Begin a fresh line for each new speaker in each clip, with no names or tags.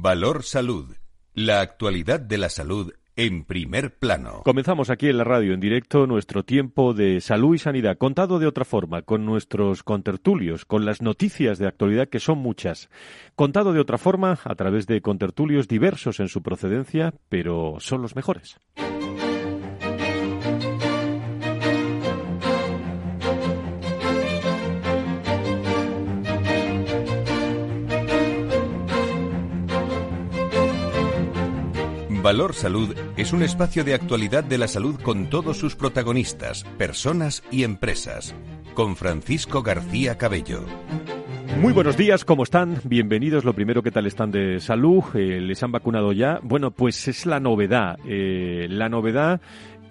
Valor Salud. La actualidad de la salud en primer plano.
Comenzamos aquí en la radio en directo nuestro tiempo de salud y sanidad, contado de otra forma, con nuestros contertulios, con las noticias de actualidad que son muchas. Contado de otra forma a través de contertulios diversos en su procedencia, pero son los mejores.
Valor Salud es un espacio de actualidad de la salud con todos sus protagonistas, personas y empresas. Con Francisco García Cabello.
Muy buenos días, ¿cómo están? Bienvenidos. Lo primero, ¿qué tal están de salud? Eh, ¿Les han vacunado ya? Bueno, pues es la novedad. Eh, la novedad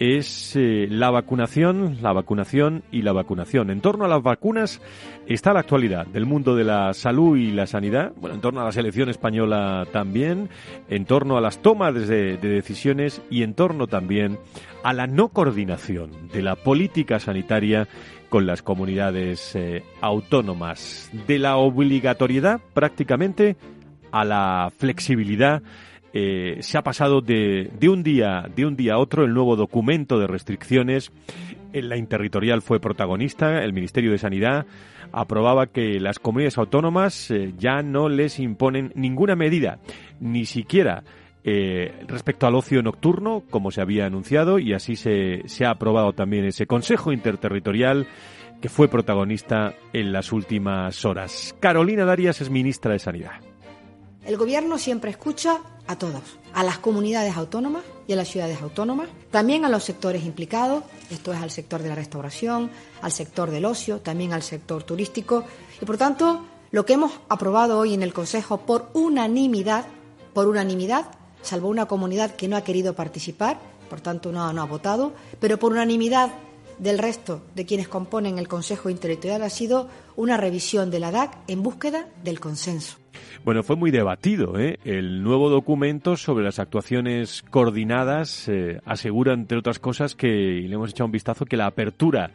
es eh, la vacunación, la vacunación y la vacunación. En torno a las vacunas está la actualidad del mundo de la salud y la sanidad, bueno, en torno a la selección española también, en torno a las tomas de, decisiones y en torno también a la no coordinación de la política sanitaria con las comunidades eh, autónomas, de la obligatoriedad prácticamente a la flexibilidad eh, se ha pasado de, de, un día, de un día a otro el nuevo documento de restricciones. En la interterritorial fue protagonista. El Ministerio de Sanidad aprobaba que las comunidades autónomas eh, ya no les imponen ninguna medida, ni siquiera eh, respecto al ocio nocturno, como se había anunciado, y así se, se ha aprobado también ese Consejo Interterritorial que fue protagonista en las últimas horas. Carolina Darias es ministra de Sanidad.
El Gobierno siempre escucha a todos, a las comunidades autónomas y a las ciudades autónomas, también a los sectores implicados, esto es al sector de la restauración, al sector del ocio, también al sector turístico, y por tanto, lo que hemos aprobado hoy en el Consejo por unanimidad, por unanimidad, salvo una comunidad que no ha querido participar, por tanto no, no ha votado, pero por unanimidad del resto de quienes componen el Consejo Interterritorial ha sido una revisión de la DAC en búsqueda del consenso.
Bueno, fue muy debatido. ¿eh? El nuevo documento sobre las actuaciones coordinadas eh, asegura, entre otras cosas, que, y le hemos echado un vistazo, que la apertura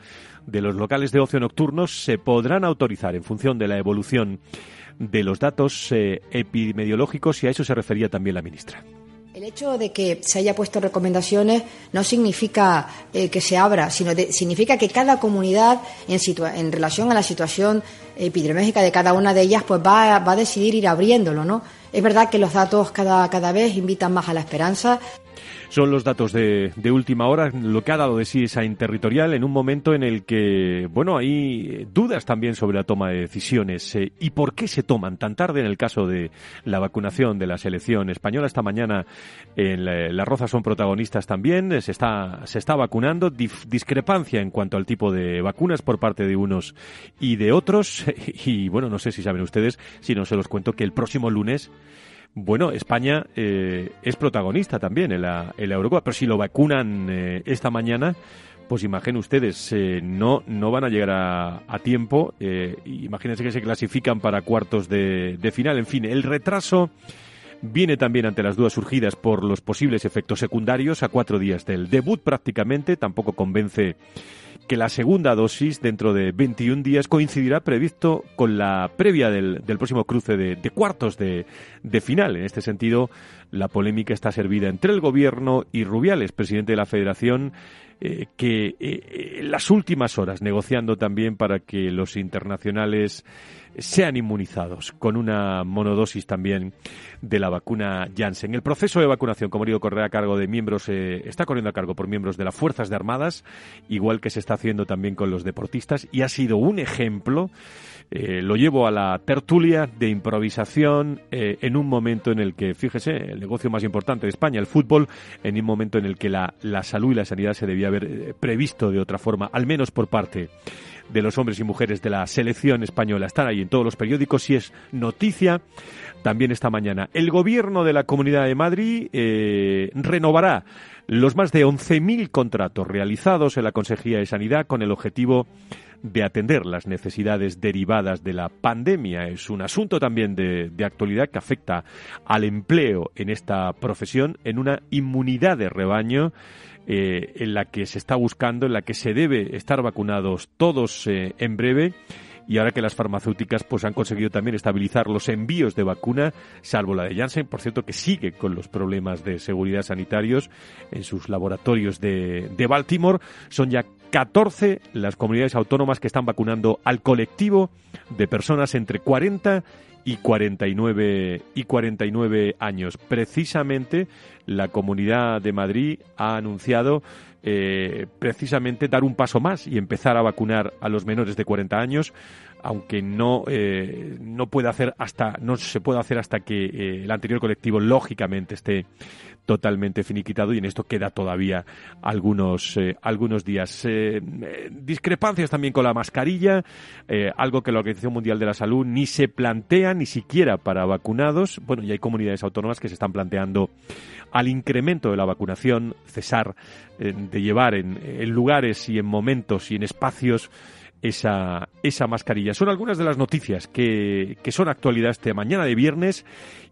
de los locales de ocio nocturnos se podrán autorizar en función de la evolución de los datos eh, epidemiológicos y a eso se refería también la ministra.
El hecho de que se haya puesto recomendaciones no significa eh, que se abra, sino significa que cada comunidad, en, en, relación a la situación epidemiológica de cada una de ellas, pues va, va a decidir ir abriéndolo, ¿no? Es verdad que los datos cada, cada vez invitan más a la esperanza.
Son los datos de, de, última hora, lo que ha dado de sí esa interterritorial en un momento en el que, bueno, hay dudas también sobre la toma de decisiones. Eh, ¿Y por qué se toman tan tarde en el caso de la vacunación de la selección española? Esta mañana en la, Las Rozas son protagonistas también, se está, se está vacunando, discrepancia en cuanto al tipo de vacunas por parte de unos y de otros. Y bueno, no sé si saben ustedes, si no se los cuento que el próximo lunes bueno, España eh, es protagonista también en la, en Eurocopa, pero si lo vacunan eh, esta mañana, pues imaginen ustedes, eh, no, no van a llegar a, tiempo. imagínense que se clasifican para cuartos de, de final. En fin, el retraso viene también ante las dudas surgidas por los posibles efectos secundarios a cuatro días del debut prácticamente. Tampoco convence que la segunda dosis dentro de 21 días coincidirá previsto con la previa del, próximo cruce de, cuartos de, final. En este sentido, la polémica está servida entre el Gobierno y Rubiales, presidente de la Federación, eh, que eh, en las últimas horas negociando también para que los internacionales sean inmunizados con una monodosis también de la vacuna Janssen. El proceso de vacunación, como digo, corre a cargo de miembros, eh, está corriendo a cargo por miembros de las Fuerzas de Armadas, igual que se está haciendo también con los deportistas, y ha sido un ejemplo. Eh, lo llevo a la tertulia de improvisación eh, en un momento en el que, fíjese, el negocio más importante de España, el fútbol, en un momento en el que la, la salud y la sanidad se debía haber previsto de otra forma, al menos por parte de los hombres y mujeres de la selección española. Están ahí en todos los periódicos y es noticia también esta mañana. El gobierno de la Comunidad de Madrid eh, renovará los más de 11.000 contratos realizados en la Consejería de Sanidad con el objetivo de atender las necesidades derivadas de la pandemia. Es un asunto también de, de, actualidad que afecta al empleo en esta profesión en una inmunidad de rebaño eh, en la que se está buscando, en la que se debe estar vacunados todos eh, en breve y ahora que las farmacéuticas pues han conseguido también estabilizar los envíos de vacuna, salvo la de Janssen, por cierto que sigue con los problemas de seguridad sanitarios en sus laboratorios de, de Baltimore, son ya 14 las comunidades autónomas que están vacunando al colectivo de personas entre 40 y 49 y 49 años. Precisamente la Comunidad de Madrid ha anunciado eh, precisamente dar un paso más y empezar a vacunar a los menores de 40 años aunque no eh, no puede hacer hasta no se puede hacer hasta que eh, el anterior colectivo lógicamente esté totalmente finiquitado y en esto queda todavía algunos algunos días. Discrepancias también con la mascarilla algo que la Organización Mundial de la Salud ni se plantea ni siquiera para vacunados. Bueno y hay comunidades autónomas que se están planteando al incremento de la vacunación cesar de llevar en, lugares y en momentos y en espacios esa, esa mascarilla. Son algunas de las noticias que, que, son actualidad este mañana de viernes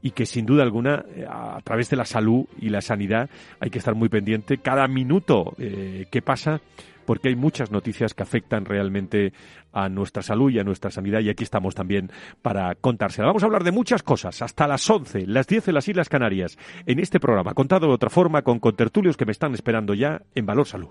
y que sin duda alguna a través de la salud y la sanidad hay que estar muy pendiente cada minuto eh, que pasa porque hay muchas noticias que afectan realmente a nuestra salud y a nuestra sanidad y aquí estamos también para contársela. Vamos a hablar de muchas cosas hasta las 11, las 10 en las Islas Canarias, en este programa, contado de otra forma con contertulios que me están esperando ya en Valor Salud.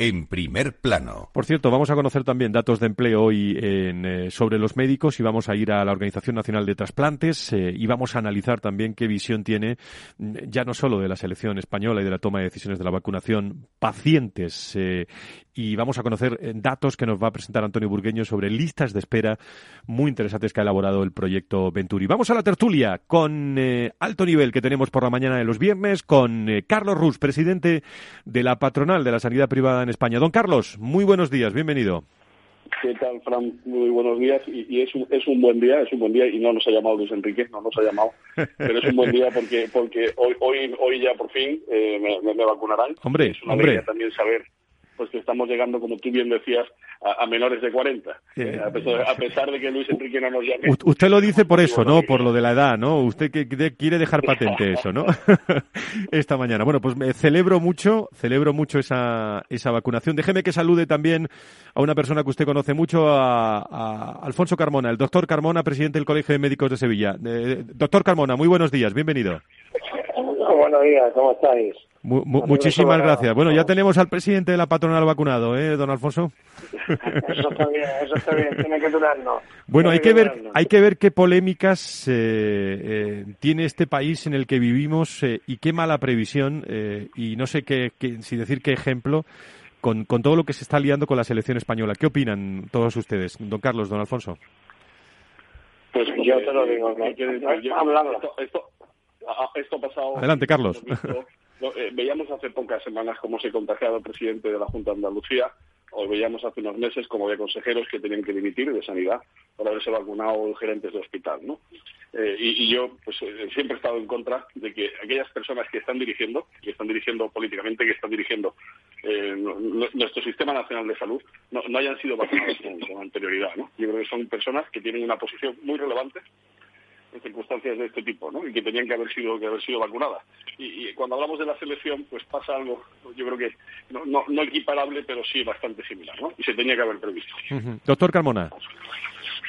en primer plano.
Por cierto, vamos a conocer también datos de empleo hoy eh, sobre los médicos y vamos a ir a la Organización Nacional de Trasplantes eh, y vamos a analizar también qué visión tiene mm, ya no solo de la selección española y de la toma de decisiones de la vacunación, pacientes eh, y vamos a conocer datos que nos va a presentar Antonio Burgueño sobre listas de espera muy interesantes que ha elaborado el proyecto Venturi. Vamos a la tertulia con alto nivel que tenemos por la mañana de los viernes con Carlos Rus, presidente de la patronal de la sanidad privada en España. Don Carlos, muy buenos días, bienvenido.
¿Qué tal, Fran? Muy buenos días. Y, es, un, es un buen día, es un buen día. Y no nos ha llamado Luis Enrique, no nos ha llamado. Pero es un buen día porque porque hoy hoy hoy ya por fin me, me, vacunarán.
Hombre,
es una
hombre.
también saber pues que estamos llegando, como tú bien decías, a, menores de 40. Eh, a, pesar, de que Luis Enrique no nos llame.
usted lo dice por eso, ¿no? Por lo de la edad, ¿no? Usted que quiere dejar patente eso, ¿no? Esta mañana. Bueno, pues me celebro mucho, celebro mucho esa, esa vacunación. Déjeme que salude también a una persona que usted conoce mucho, a, Alfonso Carmona, el doctor Carmona, presidente del Colegio de Médicos de Sevilla. Eh, doctor Carmona, muy buenos días, bienvenido.
Buenos días, ¿cómo estáis?
Muchísimas gracias. Bueno, ya tenemos al presidente de la patronal vacunado, ¿eh, don Alfonso?
Eso está bien, eso está bien, tiene que durarnos.
Bueno, hay que, ver, hay que ver qué polémicas eh, eh, tiene este país en el que vivimos eh, y qué mala previsión y no sé qué, si decir qué ejemplo con, con todo lo que se está liando con la selección española. ¿Qué opinan todos ustedes, don Carlos, don Alfonso?
Pues yo te lo digo, ¿no?
esto, esto, ha pasado.
Adelante, Carlos.
Eh, veíamos hace pocas semanas cómo se contagiaba el presidente de la Junta de Andalucía, o veíamos hace unos meses como había consejeros que tenían que dimitir de sanidad por haberse vacunado gerentes de hospital, ¿no? Eh, y, yo pues eh, siempre he estado en contra de que aquellas personas que están dirigiendo, que están dirigiendo políticamente, que están dirigiendo nuestro sistema nacional de salud, no, hayan sido vacunados con, anterioridad, ¿no? Yo creo que son personas que tienen una posición muy relevante en circunstancias de este tipo, ¿no? Y que tenían que haber sido que haber sido vacunadas. Y, cuando hablamos de la selección, pues pasa algo, yo creo que no, no, equiparable, pero sí bastante similar, ¿no? Y se tenía que haber previsto.
Doctor Carmona.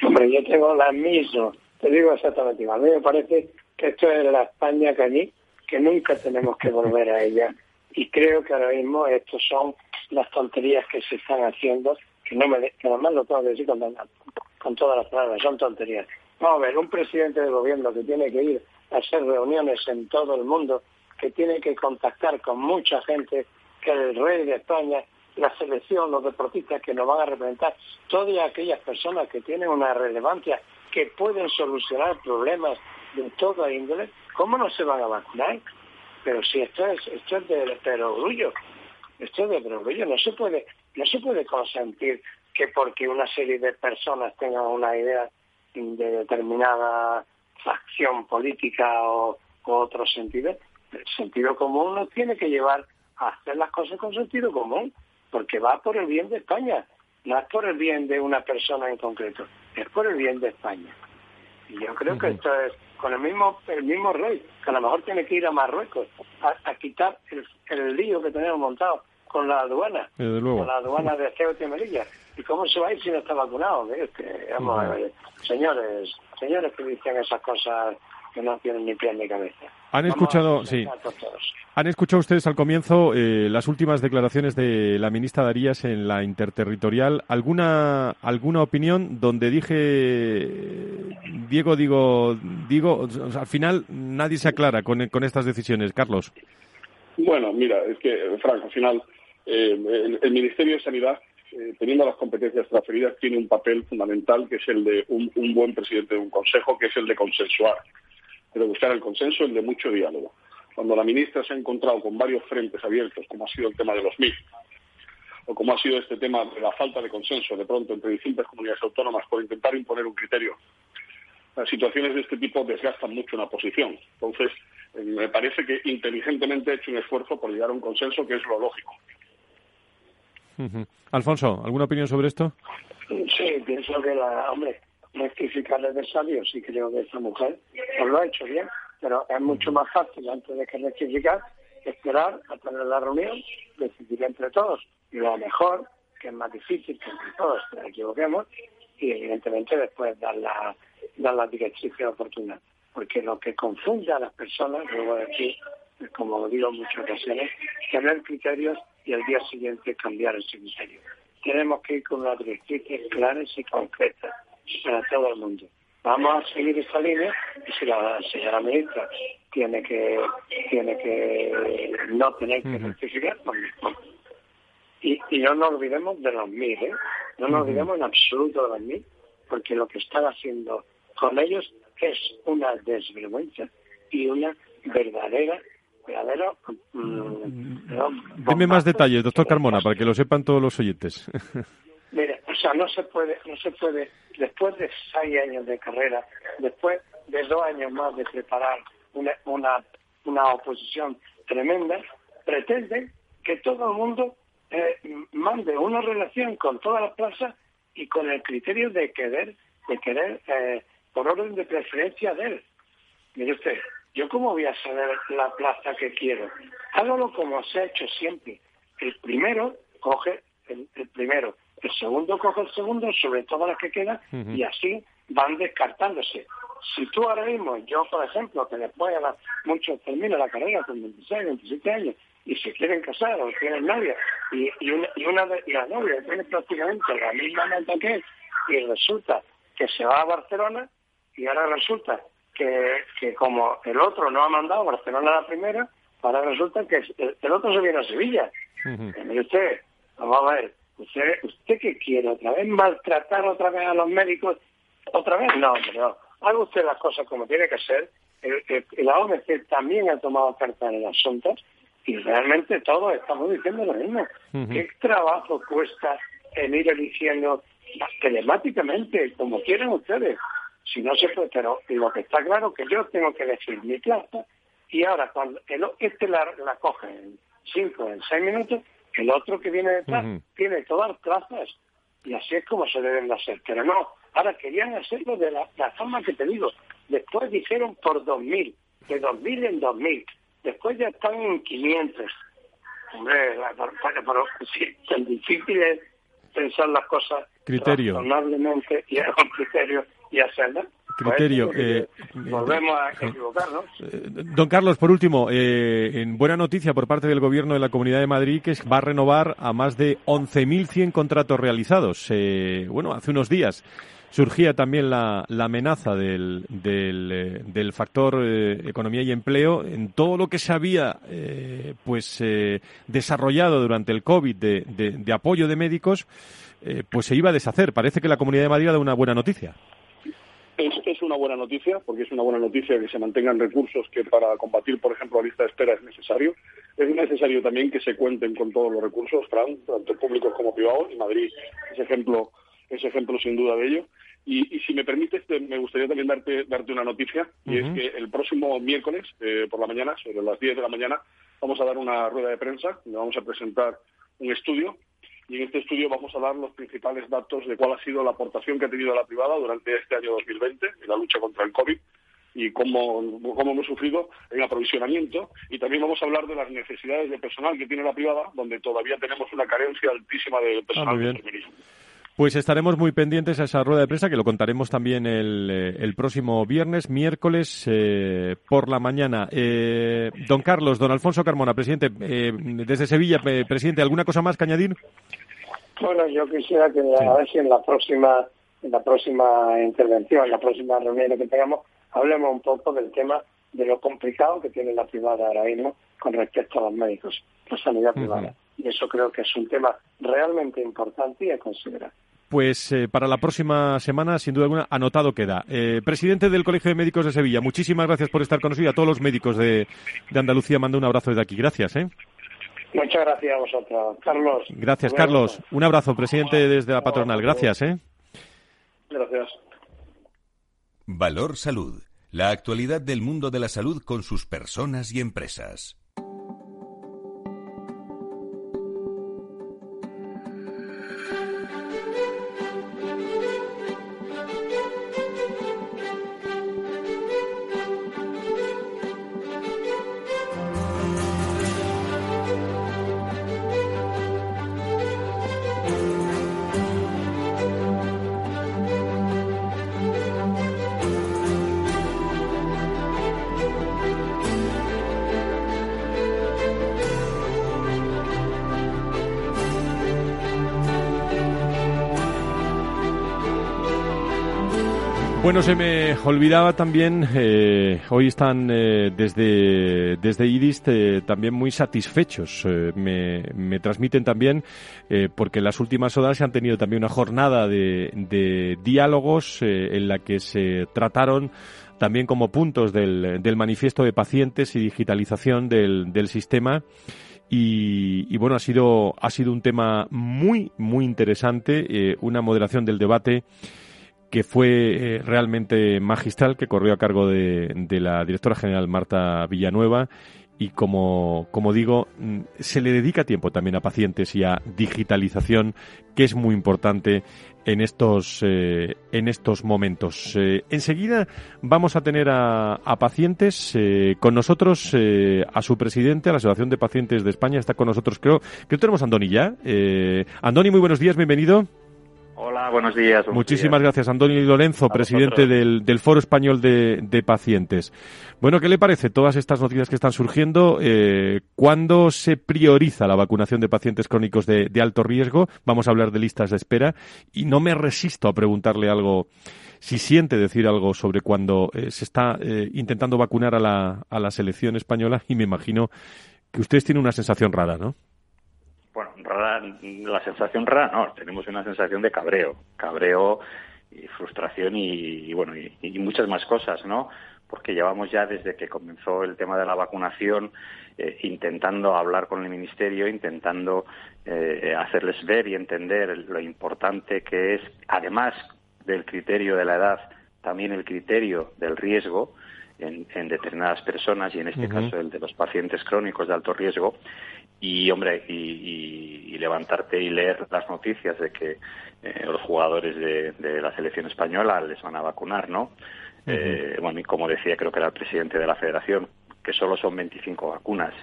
Hombre, yo tengo la misma, te digo exactamente igual. A mí me parece que esto es la España cañí, que nunca tenemos que volver a ella. Y creo que ahora mismo estos son las tonterías que se están haciendo, que no me, que además lo tengo que decir con, con todas las palabras, son tonterías. Vamos a ver, un presidente de gobierno que tiene que ir a hacer reuniones en todo el mundo, que tiene que contactar con mucha gente, que el rey de España, la selección, los deportistas que nos van a representar, todas aquellas personas que tienen una relevancia, que pueden solucionar problemas de toda índole, ¿cómo no se van a vacunar? Pero si esto es, esto es de perogrullo, esto es de perogrullo, no se puede, no se puede consentir que porque una serie de personas tengan una idea de determinada facción política o, otro sentido, el sentido común nos tiene que llevar a hacer las cosas con sentido común, porque va por el bien de España, no es por el bien de una persona en concreto, es por el bien de España. Y yo creo que esto es con el mismo el mismo rey, que a lo mejor tiene que ir a Marruecos a, quitar el, el, lío que tenemos montado con la aduana, con la aduana de Ceuta y Melilla. ¿Y cómo se va a ir si no está vacunado? vamos, señores, señores que dicen esas cosas que no tienen ni pie ni cabeza.
Han escuchado, sí. Han escuchado ustedes al comienzo eh, las últimas declaraciones de la ministra Darías en la interterritorial. ¿Alguna alguna opinión donde dije Diego digo digo al final nadie se aclara con, con estas decisiones, Carlos?
Bueno, mira, es que Frank, al final eh, el, Ministerio de Sanidad eh, teniendo las competencias transferidas, tiene un papel fundamental que es el de un, buen presidente de un consejo, que es el de consensuar de buscar el consenso, el de mucho diálogo. Cuando la ministra se ha encontrado con varios frentes abiertos, como ha sido el tema de los MIF, o como ha sido este tema de la falta de consenso de pronto entre distintas comunidades autónomas por intentar imponer un criterio, las situaciones de este tipo desgastan mucho una posición. Entonces, eh, me parece que inteligentemente ha hecho un esfuerzo por llegar a un consenso que es lo lógico.
Alfonso, ¿alguna opinión sobre esto?
Sí, pienso que la, hombre, rectificarle de sabio, sí creo que esta mujer pues lo ha hecho bien, pero es mucho más fácil antes de que rectificar esperar a tener la reunión, decidir entre todos y lo mejor, que es más difícil que entre todos nos equivoquemos, y evidentemente después dar la, dar la directriz oportuna. Porque lo que confunde a las personas, luego de aquí, como digo en muchas ocasiones, tener criterios y al día siguiente cambiar ese criterio. Tenemos que ir con las directrices claras y concretas para todo el mundo. Vamos a seguir esta línea y si la señora ministra tiene que tiene que no tener que rectificar, pues y, y no nos olvidemos de los mil, ¿eh? No nos olvidemos en absoluto de los mil, porque lo que están haciendo con ellos es una desvergüenza y una verdadera verdadero
mm, Dime más detalles, doctor Carmona, para que lo sepan todos los oyentes.
Mire, o sea, no se puede, no se puede, después de seis años de carrera, después de dos años más de preparar una, una, una oposición tremenda, pretenden que todo el mundo eh, mande una relación con toda la plaza y con el criterio de querer, de querer eh, por orden de preferencia de él. Mire usted, yo cómo voy a saber la plaza que quiero. Hágalo como se ha hecho siempre. El primero coge el primero el segundo coge el segundo sobre todas las que quedan y así van descartándose. Si tú ahora mismo, yo por ejemplo, que después muchos terminan la carrera con 26, 27 años y se quieren casar o tienen novia y, y, una, y, una de, y la novia tiene prácticamente la misma nota que él y resulta que se va a Barcelona y ahora resulta que, que como el otro no ha mandado a Barcelona la primera, ahora resulta que el, otro se viene a Sevilla. Uh usted, vamos a ver, ¿Usted, ¿Usted qué quiere? ¿Otra vez maltratar otra vez a los médicos? ¿Otra vez? No, hombre, no. Haga usted las cosas como tiene que ser. El, la OMC también ha tomado carta en el asunto y realmente todos estamos diciendo lo mismo. ¿Qué trabajo cuesta en ir eligiendo telemáticamente, como quieran ustedes? Si no se puede, pero lo que está claro es que yo tengo que elegir mi plaza y ahora cuando el, este la, la coge en cinco, en seis minutos, el otro que viene detrás tiene todas las plazas y así es como se deben de hacer. Pero no, ahora querían hacerlo de la, forma que te digo. Después dijeron por 2.000, de 2.000 en 2.000. Después ya están en 500. Hombre, pero, sí, tan difícil es pensar las cosas razonablemente y con criterio y
criterio.
Eh, volvemos a equivocarnos.
Eh, don Carlos, por último, eh, en buena noticia por parte del Gobierno de la Comunidad de Madrid que va a renovar a más de 11.100 contratos realizados. bueno, hace unos días surgía también la, amenaza del, del, factor economía y empleo en todo lo que se había pues desarrollado durante el COVID de, de apoyo de médicos, pues se iba a deshacer. Parece que la Comunidad de Madrid ha dado una buena noticia.
Es, una buena noticia, porque es una buena noticia que se mantengan recursos que para combatir, por ejemplo, la lista de espera es necesario. Es necesario también que se cuenten con todos los recursos, tanto públicos como privados, y Madrid es ejemplo, es ejemplo sin duda de ello. Y, si me permites, me gustaría también darte, darte una noticia, y es que el próximo miércoles, eh, por la mañana, sobre las 10 de la mañana, vamos a dar una rueda de prensa, donde vamos a presentar un estudio y en este estudio vamos a dar los principales datos de cuál ha sido la aportación que ha tenido la privada durante este año 2020 en la lucha contra el COVID y cómo, cómo hemos sufrido en aprovisionamiento. Y también vamos a hablar de las necesidades de personal que tiene la privada, donde todavía tenemos una carencia altísima de
Ah,
personal enfermería.
Pues estaremos muy pendientes a esa rueda de prensa que lo contaremos también el, eh, el próximo viernes, miércoles eh, por la mañana. Eh, don Carlos, don Alfonso Carmona, presidente, eh, desde Sevilla, eh, presidente, ¿alguna cosa más que añadir?
Bueno, yo quisiera que a ver si en la próxima, en la próxima intervención, en la próxima reunión que tengamos, hablemos un poco del tema de lo complicado que tiene la privada ahora mismo con respecto a los médicos, la sanidad privada. Y eso creo que es un tema realmente importante y a considerar.
Pues eh, para la próxima semana, sin duda alguna, anotado queda. Eh, presidente del Colegio de Médicos de Sevilla, muchísimas gracias por estar con nosotros y a todos los médicos de, de Andalucía mando un abrazo desde aquí. Gracias. ¿eh?
Muchas gracias a vosotros. Carlos.
Gracias, Carlos. Un abrazo, presidente desde la patronal. Gracias. ¿eh?
Gracias.
Valor Salud. La actualidad del mundo de la salud con sus personas y empresas.
Bueno, se me olvidaba también, eh, hoy están eh, desde, desde IDIS eh, también muy satisfechos. Me, me transmiten también, porque en las últimas horas se han tenido también una jornada de, de diálogos en la que se trataron también como puntos del, del manifiesto de pacientes y digitalización del, del sistema. Y, y, bueno, ha sido, ha sido un tema muy, muy interesante, una moderación del debate que fue eh, realmente magistral, que corrió a cargo de, de, la directora general Marta Villanueva. Y como, como digo, mm, se le dedica tiempo también a pacientes y a digitalización, que es muy importante en estos, eh, en estos momentos. Eh, enseguida vamos a tener a, a pacientes eh, con nosotros, a su presidente, a la Asociación de Pacientes de España, está con nosotros, creo, que tenemos a Andoni ya. Andoni, muy buenos días, bienvenido.
Hola, buenos días. Buenos
Muchísimas
días.
gracias, Antonio Lorenzo,
A
presidente del, del, Foro Español de, de, Pacientes. Bueno, ¿qué le parece todas estas noticias que están surgiendo? Eh, ¿Cuándo se prioriza la vacunación de pacientes crónicos de, de, alto riesgo? Vamos a hablar de listas de espera y no me resisto a preguntarle algo, si siente decir algo sobre cuando eh, se está eh, intentando vacunar a la, a la selección española y me imagino que ustedes tienen una sensación rara, ¿no?
Bueno, rara, la sensación rara no, tenemos una sensación de cabreo, cabreo y frustración y, y bueno, y, y, muchas más cosas, ¿no? Porque llevamos ya desde que comenzó el tema de la vacunación eh, intentando hablar con el Ministerio, intentando eh, hacerles ver y entender lo importante que es, además del criterio de la edad, también el criterio del riesgo, en, en, determinadas personas y en este uh -huh. caso el de los pacientes crónicos de alto riesgo y hombre y, y, y levantarte y leer las noticias de que eh, los jugadores de, de, la selección española les van a vacunar no uh -huh. eh, bueno y como decía creo que era el presidente de la Federación que solo son 25 vacunas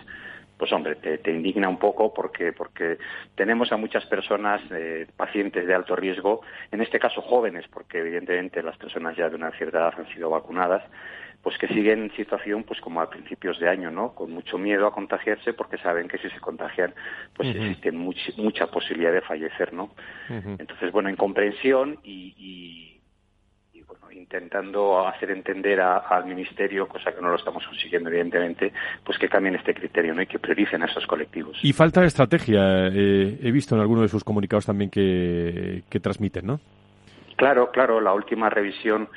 pues hombre, te, te, indigna un poco porque, porque tenemos a muchas personas, eh, pacientes de alto riesgo, en este caso jóvenes, porque evidentemente las personas ya de una cierta edad han sido vacunadas, pues que siguen en situación pues como a principios de año, ¿no? Con mucho miedo a contagiarse porque saben que si se contagian pues uh -huh. existe much, mucha posibilidad de fallecer, ¿no? Uh -huh. Entonces, bueno, incomprensión y, y, y, bueno, intentando hacer entender a, al Ministerio, cosa que no lo estamos consiguiendo evidentemente, pues que cambien este criterio, ¿no? Y que prioricen a esos colectivos.
Y falta de estrategia, eh, he visto en alguno de sus comunicados también que, que transmiten, ¿no?
Claro, claro, la última revisión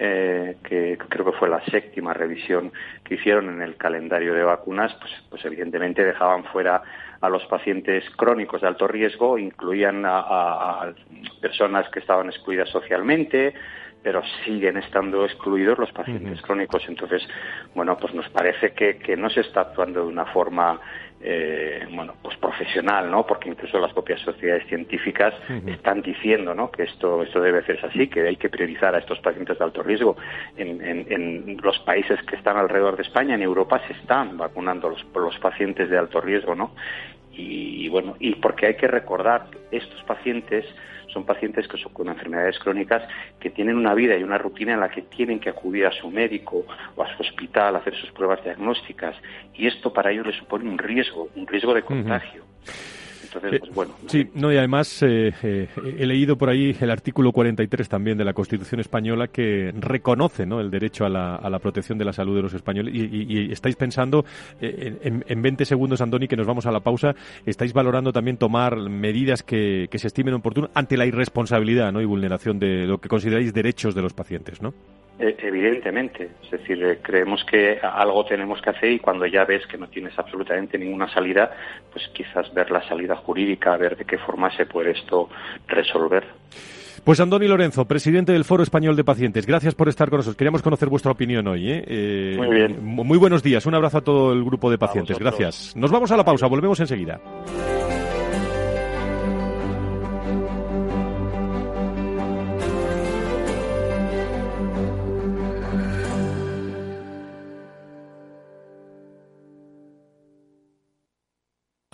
eh, que creo que fue la séptima revisión que hicieron en el calendario de vacunas, pues, pues evidentemente dejaban fuera a los pacientes crónicos de alto riesgo, incluían a, a, a personas que estaban excluidas socialmente, pero siguen estando excluidos los pacientes crónicos. Entonces, bueno, pues nos parece que, que no se está actuando de una forma eh, bueno, pues profesional, ¿no? Porque incluso las propias sociedades científicas están diciendo, ¿no? Que esto, esto debe ser así, que hay que priorizar a estos pacientes de alto riesgo. En, en, los países que están alrededor de España, en Europa, se están vacunando los, los pacientes de alto riesgo, ¿no? Y, bueno, y porque hay que recordar estos pacientes son pacientes que son con enfermedades crónicas que tienen una vida y una rutina en la que tienen que acudir a su médico o a su hospital a hacer sus pruebas diagnósticas y esto para ellos les supone un riesgo, un riesgo de contagio.
Entonces, pues bueno. Sí, no, y además eh, eh, he leído por ahí el artículo 43 también de la Constitución española que reconoce ¿no? el derecho a la, a la protección de la salud de los españoles. Y, estáis pensando, eh, en, en, 20 segundos, Andoni, que nos vamos a la pausa, estáis valorando también tomar medidas que, que se estimen oportunas ante la irresponsabilidad ¿no? y vulneración de lo que consideráis derechos de los pacientes, ¿no?
Eh, evidentemente, es decir, eh, creemos que algo tenemos que hacer y cuando ya ves que no tienes absolutamente ninguna salida, pues quizás ver la salida jurídica, ver de qué forma se puede esto resolver.
Pues Andoni Lorenzo, presidente del Foro Español de Pacientes, gracias por estar con nosotros. Queríamos conocer vuestra opinión hoy. ¿eh?
muy bien.
Muy buenos días. Un abrazo a todo el grupo de pacientes. Gracias. Nos vamos a la pausa. Volvemos enseguida.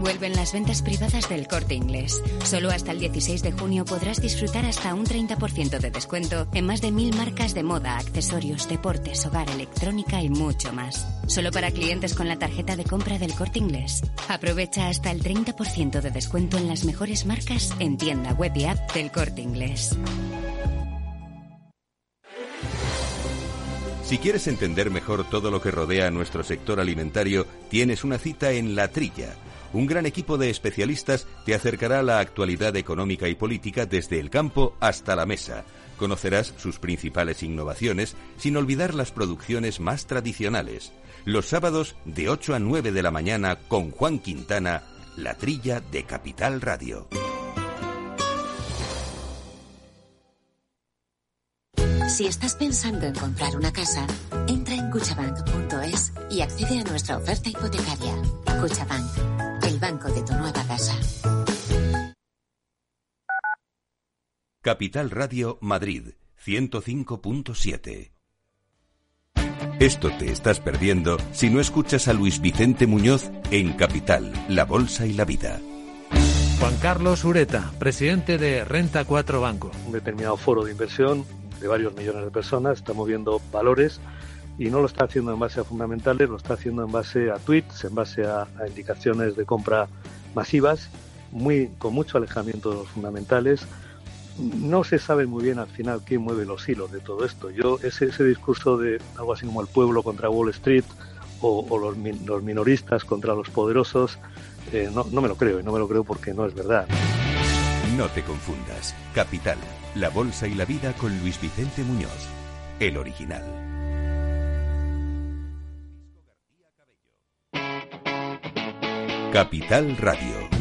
Vuelven las ventas privadas del corte inglés. Solo hasta el 16 de junio podrás disfrutar hasta un 30% de descuento en más de mil marcas de moda, accesorios, deportes, hogar, electrónica y mucho más. Solo para clientes con la tarjeta de compra del corte inglés. Aprovecha hasta el 30% de descuento en las mejores marcas en tienda web y app del corte inglés.
Si quieres entender mejor todo lo que rodea a nuestro sector alimentario, tienes una cita en La Trilla un gran equipo de especialistas te acercará a la actualidad económica y política desde el campo hasta la mesa. Conocerás sus principales innovaciones sin olvidar las producciones más tradicionales. Los sábados de 8 a 9 de la mañana con Juan Quintana, la trilla de Capital Radio.
Si estás pensando en comprar una casa, entra en cuchabank.es y accede a nuestra oferta hipotecaria. Cuchabank banco de tu nueva casa.
Capital Radio Madrid 105.7 esto te estás perdiendo si no escuchas a Luis Vicente Muñoz en Capital, La Bolsa y la Vida.
Juan Carlos Ureta, presidente de Renta 4 Banco.
Un determinado foro de inversión de varios millones de personas está moviendo valores y no lo está haciendo en base a fundamentales, lo está haciendo en base a tweets, en base a, indicaciones de compra masivas, muy, con mucho alejamiento de los fundamentales. No se sabe muy bien al final quién mueve los hilos de todo esto. Yo, ese, ese discurso de algo así como el pueblo contra Wall Street o, los, los, minoristas contra los poderosos, eh, no, no me lo creo y no me lo creo porque no es verdad.
No te confundas. Capital, la bolsa y la vida con Luis Vicente Muñoz, el original. Capital Radio.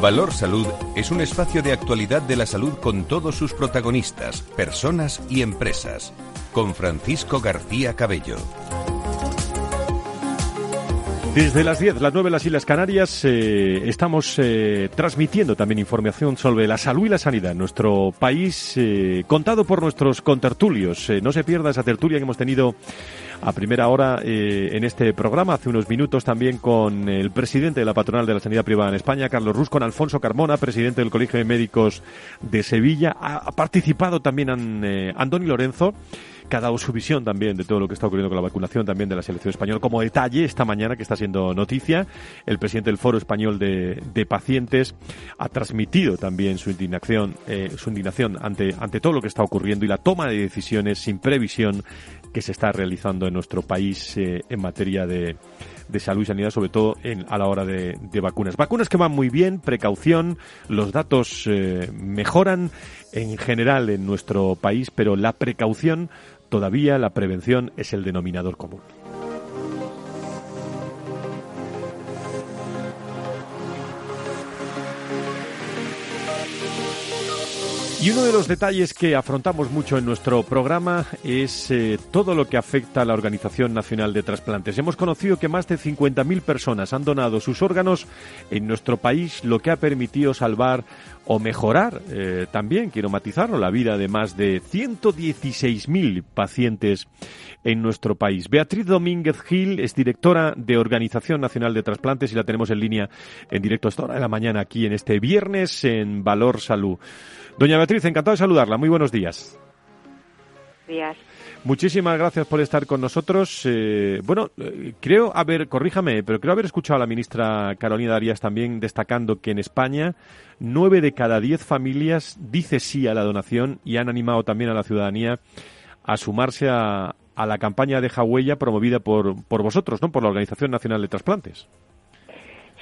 Valor Salud es un espacio de actualidad de la salud con todos sus protagonistas, personas y empresas. Con Francisco García Cabello.
Desde las 10, las 9 las Islas Canarias, eh, estamos eh, transmitiendo también información sobre la salud y la sanidad en nuestro país, eh, contado por nuestros contertulios. no se pierda esa tertulia que hemos tenido a primera hora eh, en este programa, hace unos minutos también con el presidente de la Patronal de la Sanidad Privada en España, Carlos Rus, con Alfonso Carmona, presidente del Colegio de Médicos de Sevilla. Ha, participado también an, eh, Andoni Lorenzo que ha dado su visión también de todo lo que está ocurriendo con la vacunación también de la selección española. Como detalle, esta mañana que está siendo noticia, el presidente del Foro Español de, de Pacientes ha transmitido también su indignación, eh, su indignación ante, ante todo lo que está ocurriendo y la toma de decisiones sin previsión que se está realizando en nuestro país eh, en materia de, de, salud y sanidad, sobre todo en, a la hora de, vacunas. Vacunas que van muy bien, precaución, los datos eh, mejoran en general en nuestro país, pero la precaución todavía, la prevención es el denominador común. Y uno de los detalles que afrontamos mucho en nuestro programa es eh, todo lo que afecta a la Organización Nacional de Trasplantes. Hemos conocido que más de 50.000 personas han donado sus órganos en nuestro país, lo que ha permitido salvar o mejorar, eh, también quiero matizarlo, la vida de más de 116.000 pacientes en nuestro país. Beatriz Domínguez Gil es directora de Organización Nacional de Trasplantes y la tenemos en línea en directo a esta hora de la mañana aquí en este viernes en Valor Salud. Doña Beatriz, encantado de saludarla. Muy buenos días.
Días.
Muchísimas gracias por estar con nosotros. Eh, bueno, eh, creo haber, corríjame, pero creo haber escuchado a la ministra Carolina Darías también destacando que en España nueve de cada diez familias dice sí a la donación y han animado también a la ciudadanía a sumarse a, a la campaña de Huella promovida por, por vosotros, ¿no? Por la Organización Nacional de Trasplantes.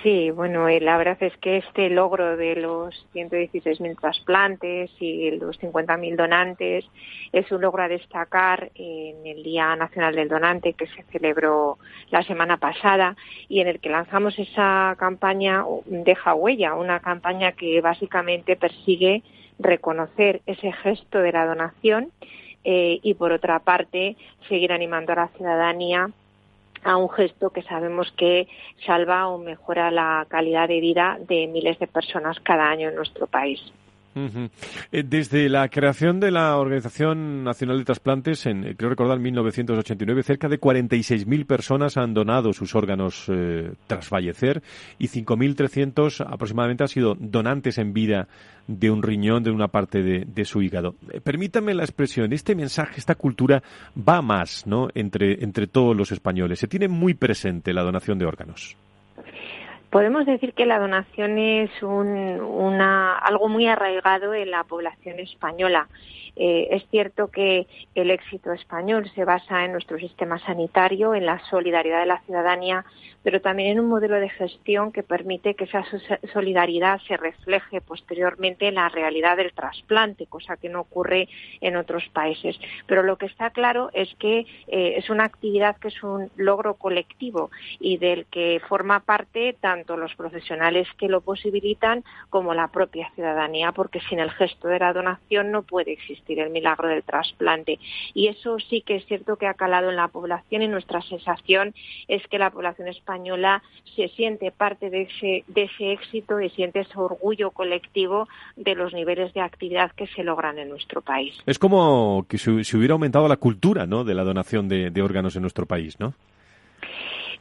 Sí, bueno, eh, la verdad es que este logro de los 116.000 trasplantes y los 50.000 donantes es un logro a destacar en el Día Nacional del Donante que se celebró la semana pasada y en el que lanzamos esa campaña Deja Huella, una campaña que básicamente persigue reconocer ese gesto de la donación eh, y, por otra parte, seguir animando a la ciudadanía a un gesto que sabemos que salva o mejora la calidad de vida de miles de personas cada año en nuestro país.
Eh, desde la creación de la Organización Nacional de Trasplantes, en, eh, creo recordar, en 1989, cerca de 46.000 personas han donado sus órganos eh, tras fallecer y 5.300 aproximadamente han sido donantes en vida de un riñón, de una parte de, su hígado. permítame la expresión, este mensaje, esta cultura va más ¿no? entre, entre todos los españoles. Se tiene muy presente la donación de órganos.
Podemos decir que la donación es algo muy arraigado en la población española. Eh, es cierto que el éxito español se basa en nuestro sistema sanitario, en la solidaridad de la ciudadanía, pero también en un modelo de gestión que permite que esa solidaridad se refleje posteriormente en la realidad del trasplante, cosa que no ocurre en otros países. Pero lo que está claro es que eh, es una actividad que es un logro colectivo y del que forma parte tanto los profesionales que lo posibilitan como la propia ciudadanía, porque sin el gesto de la donación no puede existir el milagro del trasplante. Y eso sí que es cierto que ha calado en la población y nuestra sensación es que la población española se siente parte de ese, de ese éxito y siente ese orgullo colectivo de los niveles de actividad que se logran en nuestro país.
Es como que se, hubiera aumentado la cultura ¿no? de la donación de, de órganos en nuestro país, ¿no?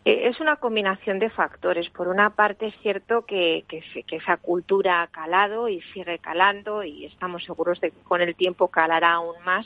Eh, es una combinación de factores. Por una parte, es cierto que, que, que, esa cultura ha calado y sigue calando y estamos seguros de que con el tiempo calará aún más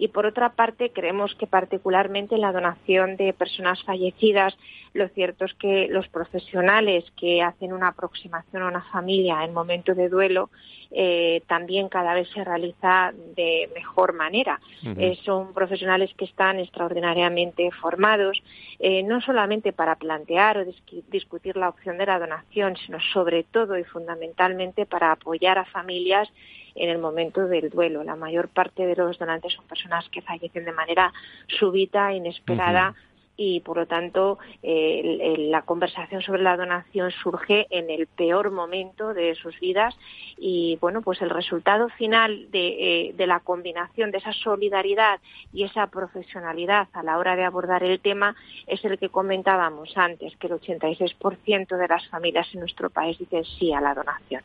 y por otra parte creemos que particularmente en la donación de personas fallecidas lo cierto es que los profesionales que hacen una aproximación a una familia en momento de duelo eh, también cada vez se realiza de mejor manera. Eh, son profesionales que están extraordinariamente formados, eh, no solamente para plantear o discutir la opción de la donación, sino sobre todo y fundamentalmente para apoyar a familias en el momento del duelo. La mayor parte de los donantes son personas que fallecen de manera súbita, inesperada y por lo tanto la conversación sobre la donación surge en el peor momento de sus vidas y bueno pues el resultado final eh, de, la combinación de esa solidaridad y esa profesionalidad a la hora de abordar el tema es el que comentábamos antes que el 86% de las familias en nuestro país dicen sí a la donación.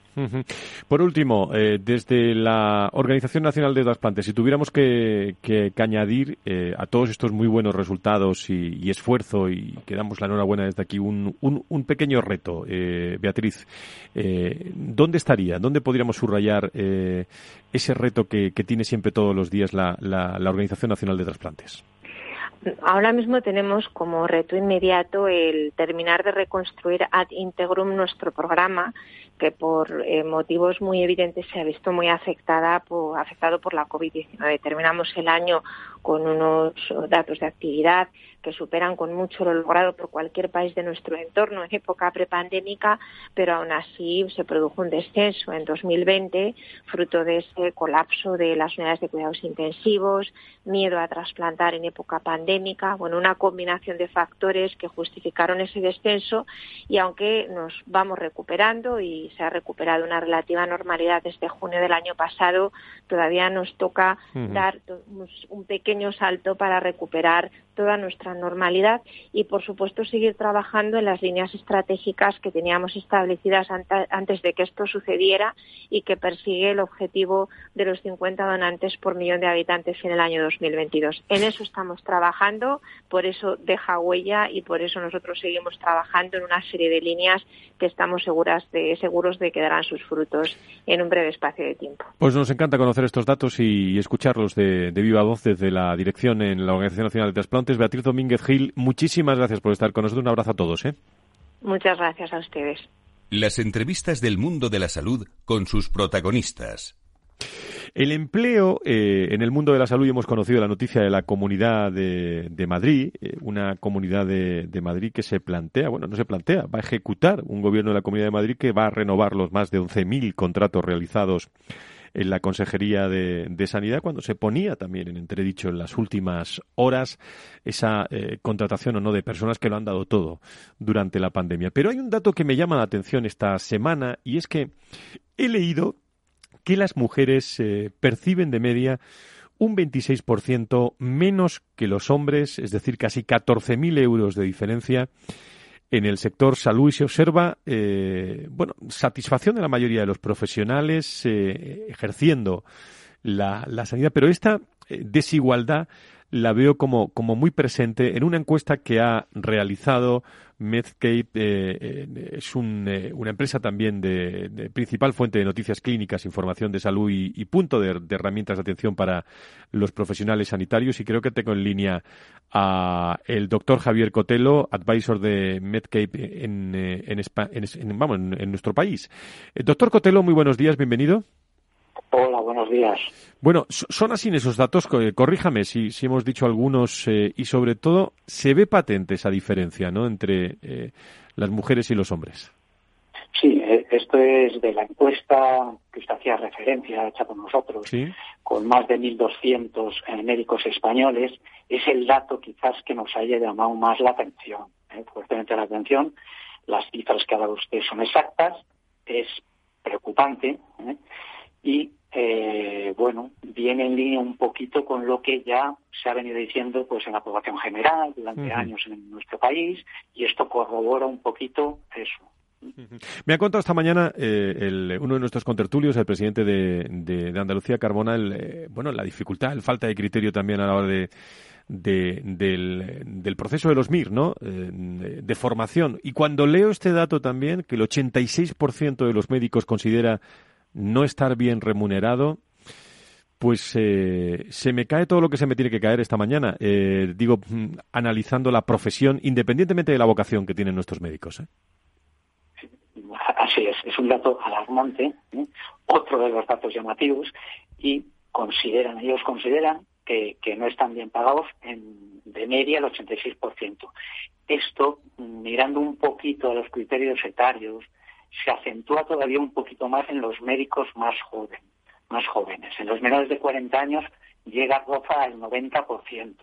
Por último, eh, desde la Organización Nacional de Trasplantes, si tuviéramos que, añadir eh, a todos estos muy buenos resultados y, y esfuerzo y que damos la enhorabuena desde aquí, un, un, pequeño reto, eh, Beatriz. Eh, ¿Dónde estaría? ¿Dónde podríamos subrayar eh, ese reto que, que, tiene siempre todos los días la, la, la Organización Nacional de Trasplantes?
Ahora mismo tenemos como reto inmediato el terminar de reconstruir ad integrum nuestro programa, que por eh, motivos muy evidentes se ha visto muy afectada por, afectado por la COVID-19. Terminamos el año con unos datos de actividad que superan con mucho lo logrado por cualquier país de nuestro entorno en época prepandémica, pero aún así se produjo un descenso en 2020, fruto de ese colapso de las unidades de cuidados intensivos, miedo a trasplantar en época pandémica, bueno, una combinación de factores que justificaron ese descenso y aunque nos vamos recuperando y se ha recuperado una relativa normalidad desde junio del año pasado, todavía nos toca dar un pequeño salto para recuperar toda nuestra normalidad y, por supuesto, seguir trabajando en las líneas estratégicas que teníamos establecidas antes de que esto sucediera y que persigue el objetivo de los 50 donantes por millón de habitantes en el año 2022. En eso estamos trabajando, por eso deja huella y por eso nosotros seguimos trabajando en una serie de líneas que estamos seguras de, seguros de que darán sus frutos en un breve espacio de tiempo.
Pues nos encanta conocer estos datos y escucharlos de viva voz desde la dirección en la Organización Nacional de Trasplantes. Beatriz Domínguez Gil, muchísimas gracias por estar con nosotros. Un abrazo a todos. ¿eh?
Muchas gracias a ustedes.
Las entrevistas del mundo de la salud con sus protagonistas.
El empleo eh, en el mundo de la salud, hemos conocido la noticia de la Comunidad de, Madrid, eh, una comunidad de, Madrid que se plantea, bueno, no se plantea, va a ejecutar un gobierno de la Comunidad de Madrid que va a renovar los más de 11.000 contratos realizados en la Consejería de, Sanidad cuando se ponía también en entredicho en las últimas horas esa eh, contratación o no de personas que lo han dado todo durante la pandemia. Pero hay un dato que me llama la atención esta semana y es que he leído que las mujeres eh, perciben de media un 26% menos que los hombres, es decir, casi 14.000 euros de diferencia en el sector salud se observa, eh, bueno, satisfacción de la mayoría de los profesionales eh, ejerciendo la, la, sanidad, pero esta eh, desigualdad la veo como, como muy presente en una encuesta que ha realizado Medcape. Eh, es un, eh, una empresa también de, principal fuente de noticias clínicas, información de salud y, punto de, herramientas de atención para los profesionales sanitarios. Y creo que tengo en línea a el doctor Javier Cotelo, advisor de Medcape en, eh, en, en, vamos, en, nuestro país. doctor Cotelo, muy buenos días, bienvenido.
Hola, buenos días.
Bueno, son así esos datos, corríjame si, si hemos dicho algunos, eh, y sobre todo, se ve patente esa diferencia ¿no? entre eh, las mujeres y los hombres.
Sí, eh, esto es de la encuesta que usted hacía referencia, hecha por nosotros, con más de 1.200 médicos españoles, es el dato quizás que nos haya llamado más la atención, fuertemente la atención. Las cifras que ha dado usted son exactas, es preocupante, y eh, bueno, viene en línea un poquito con lo que ya se ha venido diciendo pues en la población general durante años en nuestro país y esto corrobora un poquito eso.
Me ha contado esta mañana eh, uno de nuestros contertulios, el presidente de, de, Andalucía, Carbona, el, eh, bueno, la dificultad, el falta de criterio también a la hora de, del, proceso de los MIR, ¿no? Eh, de formación. Y cuando leo este dato también, que el 86% de los médicos considera no estar bien remunerado, pues eh, se me cae todo lo que se me tiene que caer esta mañana. Eh, digo, mm, analizando la profesión, independientemente de la vocación que tienen nuestros médicos. ¿eh?
Así es, es un dato alarmante, otro de los datos llamativos, y consideran, ellos consideran que, no están bien pagados en, de media el 86%. Esto, mirando un poquito a los criterios etarios, se acentúa todavía un poquito más en los médicos más jóvenes más jóvenes. En los menores de 40 años llega roza al 90%.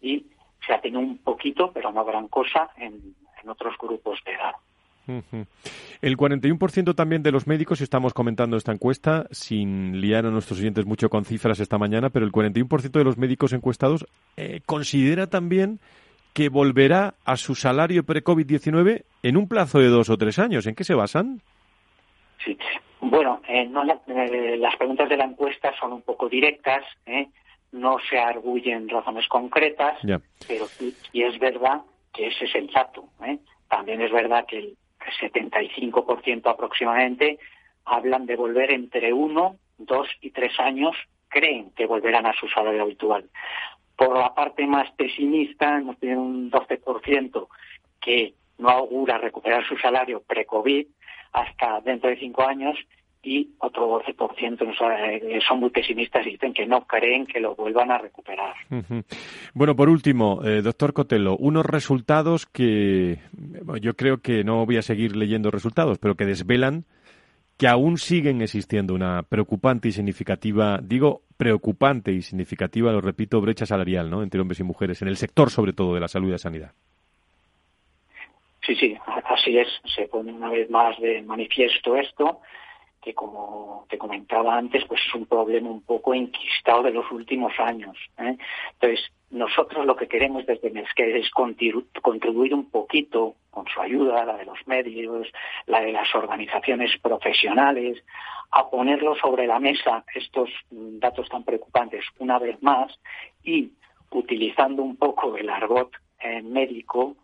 Y se ha tenido un poquito, pero no gran cosa, en, otros grupos de edad.
El 41% también de los médicos, estamos comentando esta encuesta, sin liar a nuestros oyentes mucho con cifras esta mañana, pero el 41% de los médicos encuestados eh, considera también que volverá a su salario pre-COVID-19 en un plazo de dos o tres años. ¿En qué se basan?
Sí, bueno, eh, eh, las preguntas de la encuesta son un poco directas, ¿eh? no se arguyen razones concretas, pero sí, y es verdad que ese es el dato. También es verdad que el 75% aproximadamente hablan de volver entre uno, dos y tres años, creen que volverán a su salario habitual. Por la parte más pesimista, hemos tenido un 12% que no augura recuperar su salario pre-COVID, hasta dentro de cinco años y otro 12% eh, son muy pesimistas y dicen que no creen que lo vuelvan a recuperar.
Bueno, por último, eh, doctor Cotelo, unos resultados que yo creo que no voy a seguir leyendo resultados, pero que desvelan que aún siguen existiendo una preocupante y significativa, digo preocupante y significativa, lo repito, brecha salarial ¿no? entre hombres y mujeres, en el sector sobre todo de la salud y la sanidad.
Sí, sí, así es. Se pone una vez más de manifiesto esto, que como te comentaba antes, pues es un problema un poco enquistado de los últimos años. ¿eh? Entonces, nosotros lo que queremos desde MESQUE es contribuir un poquito con su ayuda, la de los medios, la de las organizaciones profesionales, a ponerlo sobre la mesa estos datos tan preocupantes una vez más y, utilizando un poco el argot eh, médico,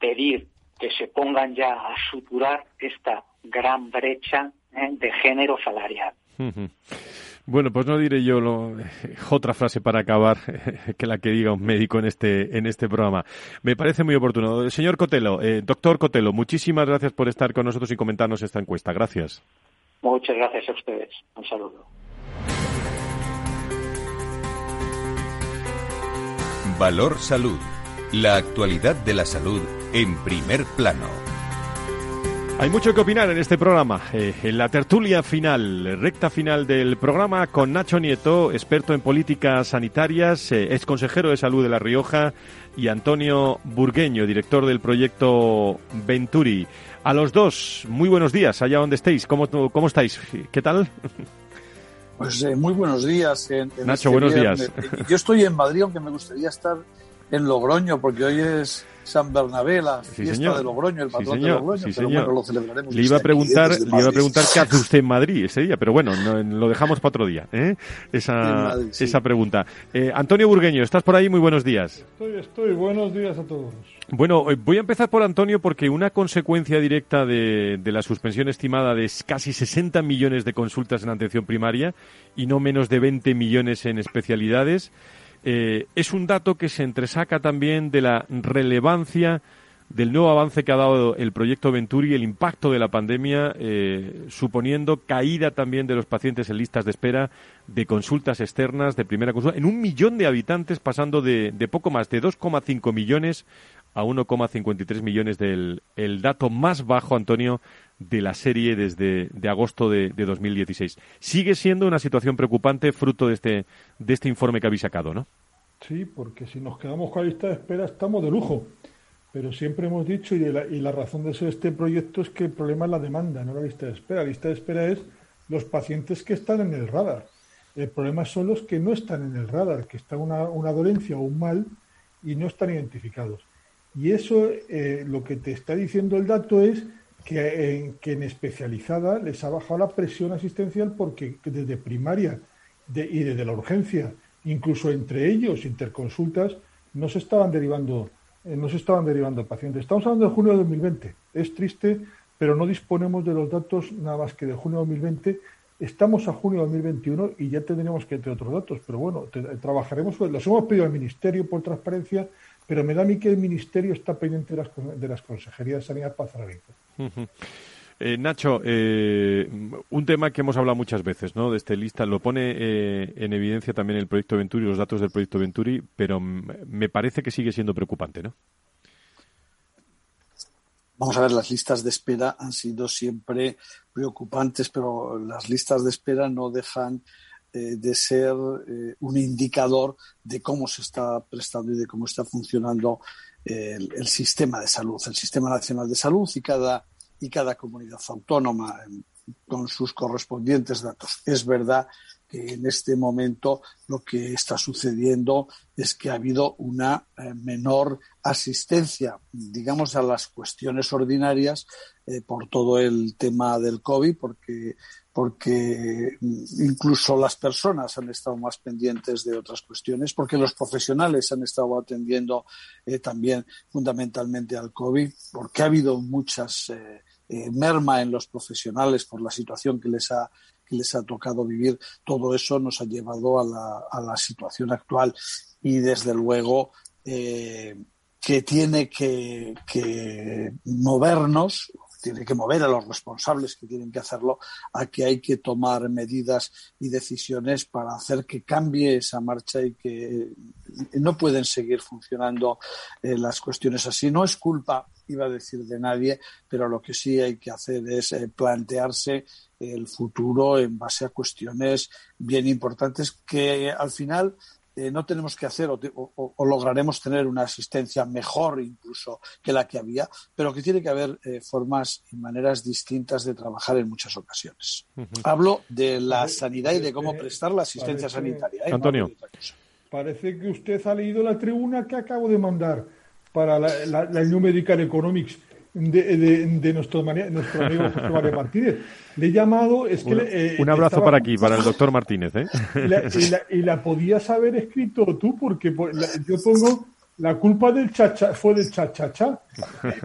pedir que se pongan ya a suturar esta gran brecha ¿eh? de género salarial.
Bueno, pues no diré yo lo, otra frase para acabar que la que diga un médico en este, en este programa. Me parece muy oportuno. Señor Cotelo, eh, doctor Cotelo, muchísimas gracias por estar con nosotros y comentarnos esta encuesta. Gracias.
Muchas gracias a ustedes. Un saludo.
Valor Salud. La actualidad de la salud en primer plano.
Hay mucho que opinar en este programa. Eh, en la tertulia final, recta final del programa, con Nacho Nieto, experto en políticas sanitarias, eh, ex consejero de salud de La Rioja, y Antonio Burgueño, director del proyecto Venturi. A los dos, muy buenos días, allá donde estéis. ¿Cómo, cómo estáis? ¿Qué tal?
Pues eh, muy buenos días.
Nacho, este buenos días.
Yo estoy en Madrid, aunque me gustaría estar en Logroño, porque hoy es San Bernabé, la fiesta de Logroño, el patrón de Logroño, pero bueno, lo celebraremos.
Le iba a preguntar, le iba a preguntar qué hace usted en Madrid ese día, pero bueno, lo dejamos para otro día, ¿eh? esa, esa pregunta. Eh, Antonio Burgueño, ¿estás por ahí? Muy buenos días.
Estoy, estoy. Buenos días a todos.
Bueno, eh, voy a empezar por Antonio porque una consecuencia directa de, de la suspensión estimada de casi 60 millones de consultas en atención primaria y no menos de 20 millones en especialidades eh, es un dato que se entresaca también de la relevancia del nuevo avance que ha dado el proyecto Venturi y el impacto de la pandemia, eh, suponiendo caída también de los pacientes en listas de espera de consultas externas de primera consulta, en un millón de habitantes, pasando de, poco más de 2,5 millones a 1,53 millones del el dato más bajo, Antonio, de la serie desde de agosto de, de, 2016. Sigue siendo una situación preocupante fruto de este, de este informe que habéis sacado, ¿no?
Sí, porque si nos quedamos con la lista de espera estamos de lujo. Pero siempre hemos dicho, y la, y la razón de ser este proyecto es que el problema es la demanda, no la lista de espera. La lista de espera es los pacientes que están en el radar. El problema son los que no están en el radar, que está una, una dolencia o un mal y no están identificados. Y eso, eh, lo que te está diciendo el dato es que en, que en especializada les ha bajado la presión asistencial porque desde primaria y desde la urgencia incluso entre ellos, interconsultas, no se estaban derivando, eh, no se estaban derivando pacientes. Estamos hablando de junio de 2020. Es triste, pero no disponemos de los datos nada más que de junio de 2020. Estamos a junio de 2021 y ya tendríamos que tener otros datos, pero bueno, trabajaremos. Los hemos pedido al Ministerio por transparencia, pero me da a mí que el Ministerio está pendiente de las, de las consejerías de sanidad para cerrar
eh, Nacho, eh, un tema que hemos hablado muchas veces, ¿no? De este lista, lo pone eh, en evidencia también el proyecto Venturi, los datos del proyecto Venturi, pero me parece que sigue siendo preocupante, ¿no?
Vamos a ver, las listas de espera han sido siempre preocupantes, pero las listas de espera no dejan de ser un indicador de cómo se está prestando y de cómo está funcionando el, sistema de salud, el sistema nacional de salud y cada y cada comunidad autónoma con sus correspondientes datos. Es verdad que en este momento lo que está sucediendo es que ha habido una eh, menor asistencia, digamos, a las cuestiones ordinarias eh, por todo el tema del COVID, porque, porque incluso las personas han estado más pendientes de otras cuestiones, porque los profesionales han estado atendiendo eh, también fundamentalmente al COVID, porque ha habido muchas eh, merma en los profesionales por la situación que les ha que les ha tocado vivir, todo eso nos ha llevado a la, a la situación actual y desde luego eh, que tiene que movernos tiene que mover a los responsables que tienen que hacerlo a que hay que tomar medidas y decisiones para hacer que cambie esa marcha y que no pueden seguir funcionando eh, las cuestiones así. No es culpa, iba a decir, de nadie, pero lo que sí hay que hacer es eh, plantearse el futuro en base a cuestiones bien importantes que al final eh, no tenemos que hacer o, lograremos tener una asistencia mejor incluso que la que había, pero que tiene que haber eh, formas y maneras distintas de trabajar en muchas ocasiones. Hablo de la sanidad y de cómo prestar la asistencia sanitaria.
¿eh? Antonio.
Parece que usted ha leído la tribuna que acabo de mandar para la, la New Medical Economics de, nuestro, nuestro, amigo Mario Martínez. Le he llamado. Es que,
eh, un abrazo para aquí, para el doctor Martínez. ¿eh?
y, la, podías haber escrito tú, porque yo pongo la culpa del chacha, fue del chachacha.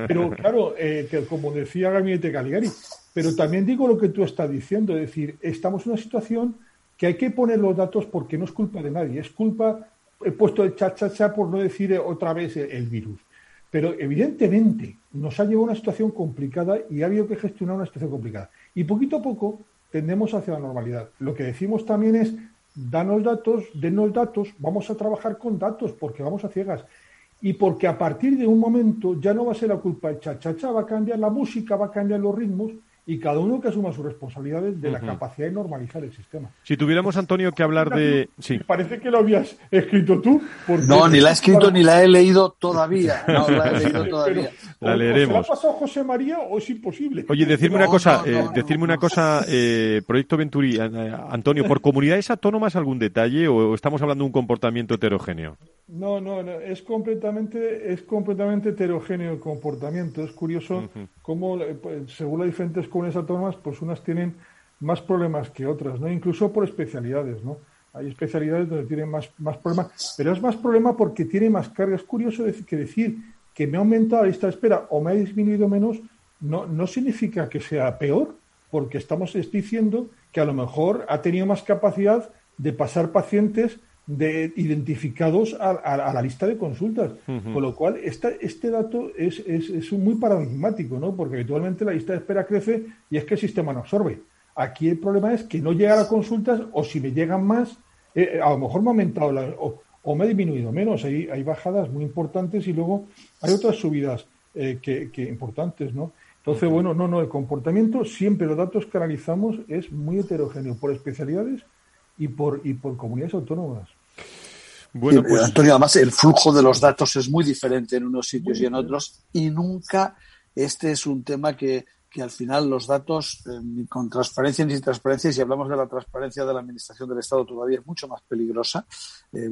Pero claro, eh, que como decía Gabinete Caligari, pero también digo lo que tú estás diciendo, es decir, estamos en una situación que hay que poner los datos porque no es culpa de nadie, es culpa, he puesto el chachacha por no decir otra vez el virus. Pero evidentemente nos ha llevado a una situación complicada y ha habido que gestionar una situación complicada. Y poquito a poco tendemos hacia la normalidad. Lo que decimos también es, danos datos, denos datos, vamos a trabajar con datos porque vamos a ciegas. Y porque a partir de un momento ya no va a ser la culpa de cha-cha-cha, va a cambiar la música, va a cambiar los ritmos y cada uno que asuma sus responsabilidades de la capacidad de normalizar el sistema.
Si tuviéramos, Antonio, que hablar de... Sí.
Parece que lo habías escrito tú.
No, ni la he escrito ni la he leído todavía. No la he leído todavía.
la leeremos. ¿Se
ha pasado José María o es imposible?
Oye, decirme una cosa, eh, decirme una cosa, eh, Proyecto Venturi, eh, Antonio, ¿por comunidades autónomas algún detalle o estamos hablando de un comportamiento heterogéneo?
No, no, no, es completamente, es completamente heterogéneo el comportamiento. Es curioso cómo, pues, según las diferentes comunidades autónomas, pues unas tienen más problemas que otras, ¿no? Incluso por especialidades, ¿no? Hay especialidades donde tienen más, más problemas, pero es más problema porque tiene más carga. Es curioso que decir que me ha aumentado la lista de espera o me ha disminuido menos no, no significa que sea peor, porque estamos diciendo que a lo mejor ha tenido más capacidad de pasar pacientes de, identificados a, la lista de consultas. Con lo cual, este dato es, es, muy paradigmático, ¿no? porque habitualmente la lista de espera crece y es que el sistema no absorbe. Aquí el problema es que no llega a consultas o si me llegan más, eh, a lo mejor me ha aumentado o, me ha disminuido menos. Hay, hay bajadas muy importantes y luego hay otras subidas eh, que, importantes, ¿no? Entonces, bueno, no, no, el comportamiento, siempre los datos que analizamos es muy heterogéneo por especialidades y por, y por comunidades autónomas.
Bueno, pues... Antonio, además el flujo de los datos es muy diferente en unos sitios y en otros y nunca este es un tema que, que al final los datos, eh, ni con transparencia ni sin transparencia, si hablamos de la transparencia de la Administración del Estado todavía es mucho más peligrosa, eh,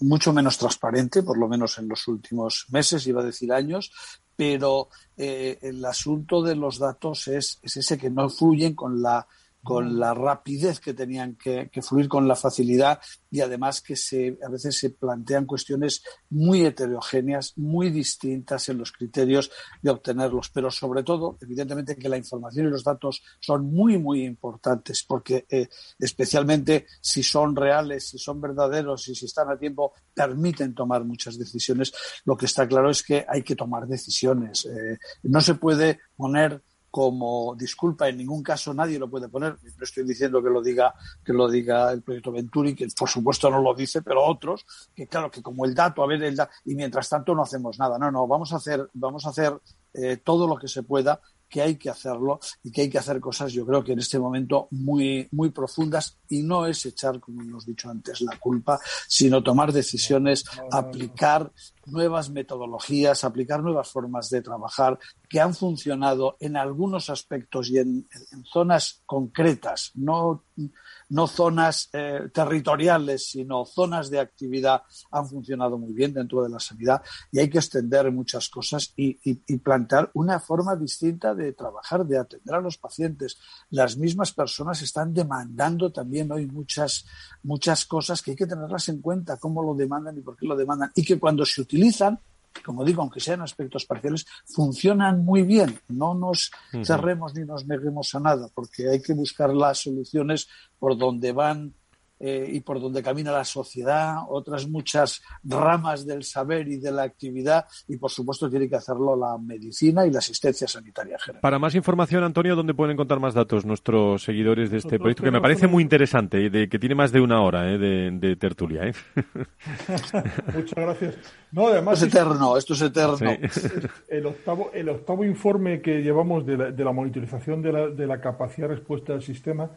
mucho menos transparente, por lo menos en los últimos meses, iba a decir años, pero eh, el asunto de los datos es, es ese que no fluyen con la con la rapidez que tenían que, fluir, con la facilidad y además que se, a veces se plantean cuestiones muy heterogéneas, muy distintas en los criterios de obtenerlos. Pero sobre todo, evidentemente que la información y los datos son muy, muy importantes porque eh, especialmente si son reales, si son verdaderos y si están a tiempo, permiten tomar muchas decisiones. Lo que está claro es que hay que tomar decisiones. Eh, no se puede poner como disculpa en ningún caso nadie lo puede poner. No estoy diciendo que lo diga que lo diga el proyecto Venturi que por supuesto no lo dice pero otros que claro que como el dato a ver el dato y mientras tanto no hacemos nada. No no vamos a hacer vamos a hacer eh, todo lo que se pueda que hay que hacerlo y que hay que hacer cosas, yo creo que en este momento muy, muy profundas. Y no es echar, como hemos dicho antes, la culpa, sino tomar decisiones, aplicar nuevas metodologías, aplicar nuevas formas de trabajar que han funcionado en algunos aspectos y en, en zonas concretas, no no zonas eh, territoriales, sino zonas de actividad han funcionado muy bien dentro de la sanidad y hay que extender muchas cosas y, plantear una forma distinta de trabajar, de atender a los pacientes. Las mismas personas están demandando también hoy muchas, muchas cosas que hay que tenerlas en cuenta, cómo lo demandan y por qué lo demandan, y que cuando se utilizan como digo, aunque sean aspectos parciales, funcionan muy bien. No nos cerremos ni nos neguemos a nada, porque hay que buscar las soluciones por donde van eh, y por donde camina la sociedad, otras muchas ramas del saber y de la actividad, y por supuesto tiene que hacerlo la medicina y la asistencia sanitaria general.
Para más información, Antonio, ¿dónde pueden encontrar más datos nuestros seguidores de este proyecto? Que me parece muy interesante y de, que tiene más de una hora eh, de, tertulia. ¿eh?
Muchas gracias. No, además,
esto es eterno, esto es eterno.
El, octavo, el octavo informe que llevamos de la, de la monitorización de la, de la capacidad de respuesta del sistema